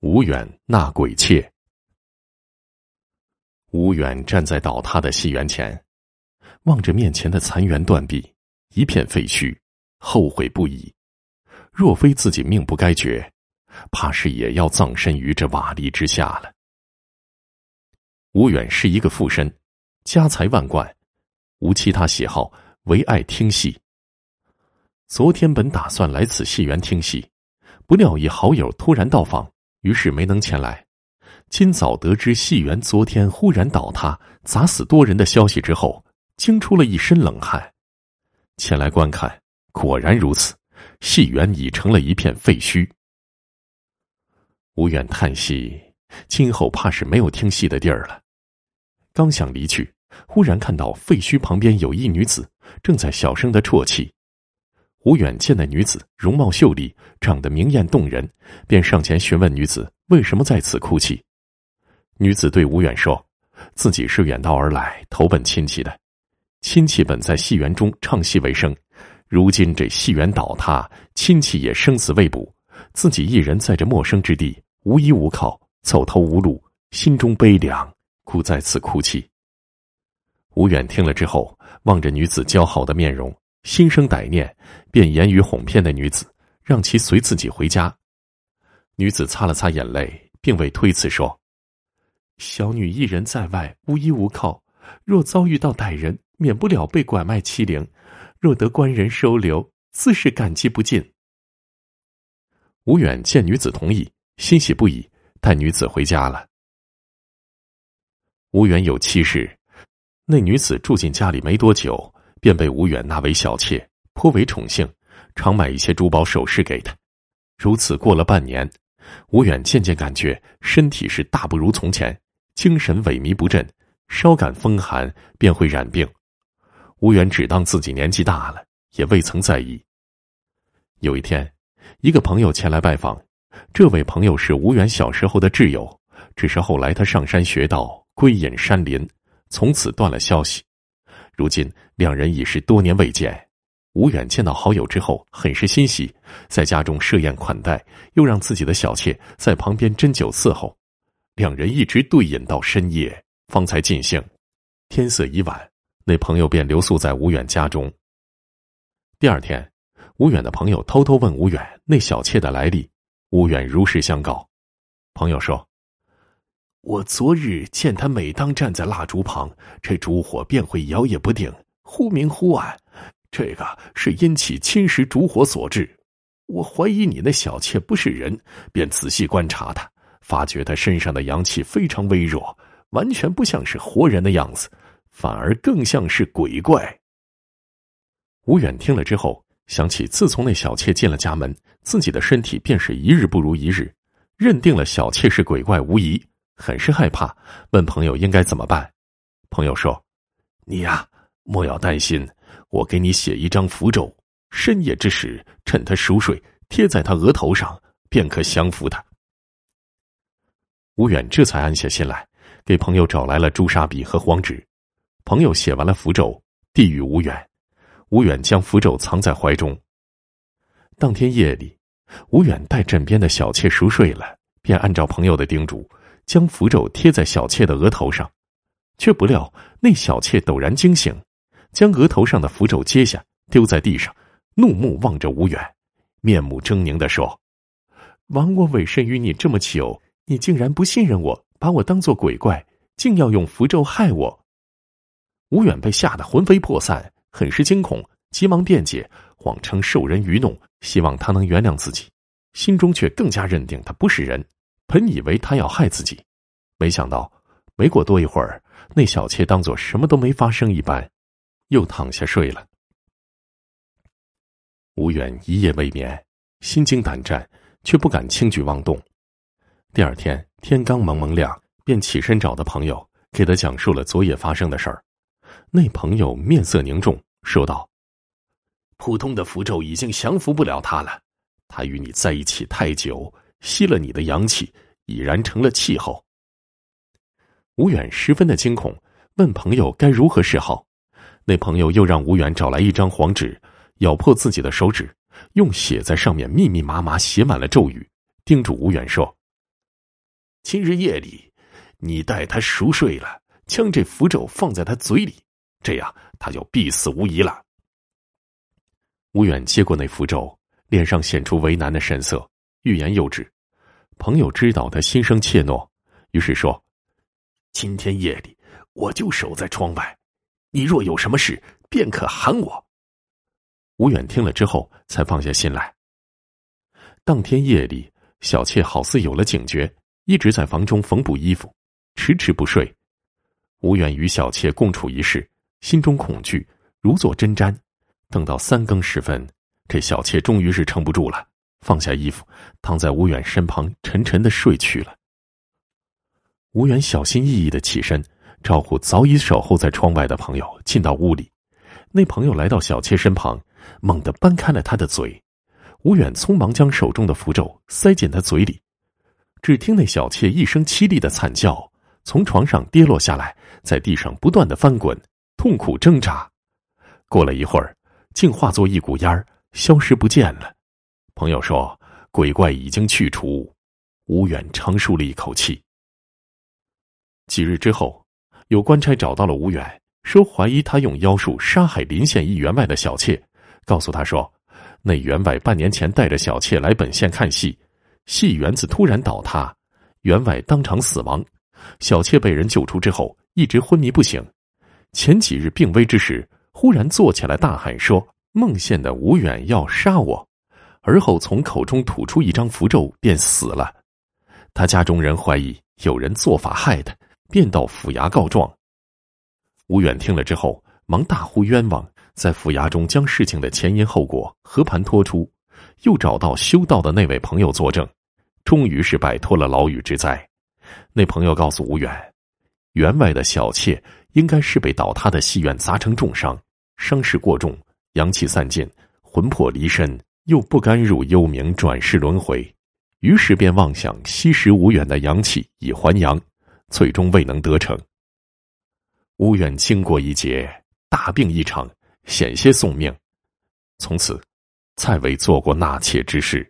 吴远纳鬼妾。吴远站在倒塌的戏园前，望着面前的残垣断壁，一片废墟，后悔不已。若非自己命不该绝，怕是也要葬身于这瓦砾之下了。吴远是一个富绅，家财万贯，无其他喜好，唯爱听戏。昨天本打算来此戏园听戏，不料一好友突然到访。于是没能前来。今早得知戏园昨天忽然倒塌，砸死多人的消息之后，惊出了一身冷汗。前来观看，果然如此，戏园已成了一片废墟。吴远叹息，今后怕是没有听戏的地儿了。刚想离去，忽然看到废墟旁边有一女子正在小声的啜泣。吴远见那女子容貌秀丽，长得明艳动人，便上前询问女子为什么在此哭泣。女子对吴远说：“自己是远道而来投奔亲戚的，亲戚本在戏园中唱戏为生，如今这戏园倒塌，亲戚也生死未卜，自己一人在这陌生之地，无依无靠，走投无路，心中悲凉，故在此哭泣。”吴远听了之后，望着女子姣好的面容。心生歹念，便言语哄骗那女子，让其随自己回家。女子擦了擦眼泪，并未推辞说：“小女一人在外，无依无靠，若遭遇到歹人，免不了被拐卖欺凌。若得官人收留，自是感激不尽。”吴远见女子同意，欣喜不已，带女子回家了。吴远有妻室，那女子住进家里没多久。便被吴远纳为小妾，颇为宠幸，常买一些珠宝首饰给他。如此过了半年，吴远渐渐感觉身体是大不如从前，精神萎靡不振，稍感风寒便会染病。吴远只当自己年纪大了，也未曾在意。有一天，一个朋友前来拜访，这位朋友是吴远小时候的挚友，只是后来他上山学道，归隐山林，从此断了消息。如今两人已是多年未见，吴远见到好友之后，很是欣喜，在家中设宴款待，又让自己的小妾在旁边斟酒伺候，两人一直对饮到深夜，方才尽兴。天色已晚，那朋友便留宿在吴远家中。第二天，吴远的朋友偷偷问吴远那小妾的来历，吴远如实相告。朋友说。我昨日见他，每当站在蜡烛旁，这烛火便会摇曳不定，忽明忽暗。这个是阴气侵蚀烛火所致。我怀疑你那小妾不是人，便仔细观察她，发觉她身上的阳气非常微弱，完全不像是活人的样子，反而更像是鬼怪。吴远听了之后，想起自从那小妾进了家门，自己的身体便是一日不如一日，认定了小妾是鬼怪无疑。很是害怕，问朋友应该怎么办。朋友说：“你呀，莫要担心，我给你写一张符咒，深夜之时，趁他熟睡，贴在他额头上，便可降服他。”吴远这才安下心来，给朋友找来了朱砂笔和黄纸。朋友写完了符咒，递与吴远。吴远将符咒藏在怀中。当天夜里，吴远带枕边的小妾熟睡了，便按照朋友的叮嘱。将符咒贴在小妾的额头上，却不料那小妾陡然惊醒，将额头上的符咒揭下，丢在地上，怒目望着吴远，面目狰狞的说：“枉我委身于你这么久，你竟然不信任我，把我当做鬼怪，竟要用符咒害我！”吴远被吓得魂飞魄散，很是惊恐，急忙辩解，谎称受人愚弄，希望他能原谅自己，心中却更加认定他不是人。本以为他要害自己，没想到没过多一会儿，那小妾当做什么都没发生一般，又躺下睡了。吴远一夜未眠，心惊胆战，却不敢轻举妄动。第二天天刚蒙蒙亮，便起身找的朋友，给他讲述了昨夜发生的事儿。那朋友面色凝重，说道：“普通的符咒已经降服不了他了，他与你在一起太久。”吸了你的阳气，已然成了气候。吴远十分的惊恐，问朋友该如何是好。那朋友又让吴远找来一张黄纸，咬破自己的手指，用血在上面密密麻麻写满了咒语，叮嘱吴远说：“今日夜里，你待他熟睡了，将这符咒放在他嘴里，这样他就必死无疑了。”吴远接过那符咒，脸上显出为难的神色，欲言又止。朋友知道他心生怯懦，于是说：“今天夜里，我就守在窗外，你若有什么事，便可喊我。”吴远听了之后，才放下心来。当天夜里，小妾好似有了警觉，一直在房中缝补衣服，迟迟不睡。吴远与小妾共处一室，心中恐惧，如坐针毡。等到三更时分，这小妾终于是撑不住了，放下衣服，躺在吴远身旁，沉沉的睡去了。吴远小心翼翼的起身，招呼早已守候在窗外的朋友进到屋里。那朋友来到小妾身旁。猛地掰开了他的嘴，吴远匆忙将手中的符咒塞进他嘴里，只听那小妾一声凄厉的惨叫，从床上跌落下来，在地上不断的翻滚，痛苦挣扎。过了一会儿，竟化作一股烟儿，消失不见了。朋友说，鬼怪已经去除。吴远长舒了一口气。几日之后，有官差找到了吴远，说怀疑他用妖术杀害临县一员外的小妾。告诉他说，那员外半年前带着小妾来本县看戏，戏园子突然倒塌，员外当场死亡。小妾被人救出之后，一直昏迷不醒。前几日病危之时，忽然坐起来大喊说：“孟县的吴远要杀我。”而后从口中吐出一张符咒，便死了。他家中人怀疑有人做法害他，便到府衙告状。吴远听了之后，忙大呼冤枉。在府衙中将事情的前因后果和盘托出，又找到修道的那位朋友作证，终于是摆脱了牢狱之灾。那朋友告诉吴远，员外的小妾应该是被倒塌的戏院砸成重伤，伤势过重，阳气散尽，魂魄离身，又不甘入幽冥转世轮回，于是便妄想吸食无远的阳气以还阳，最终未能得逞。无远经过一劫，大病一场。险些送命，从此再未做过纳妾之事。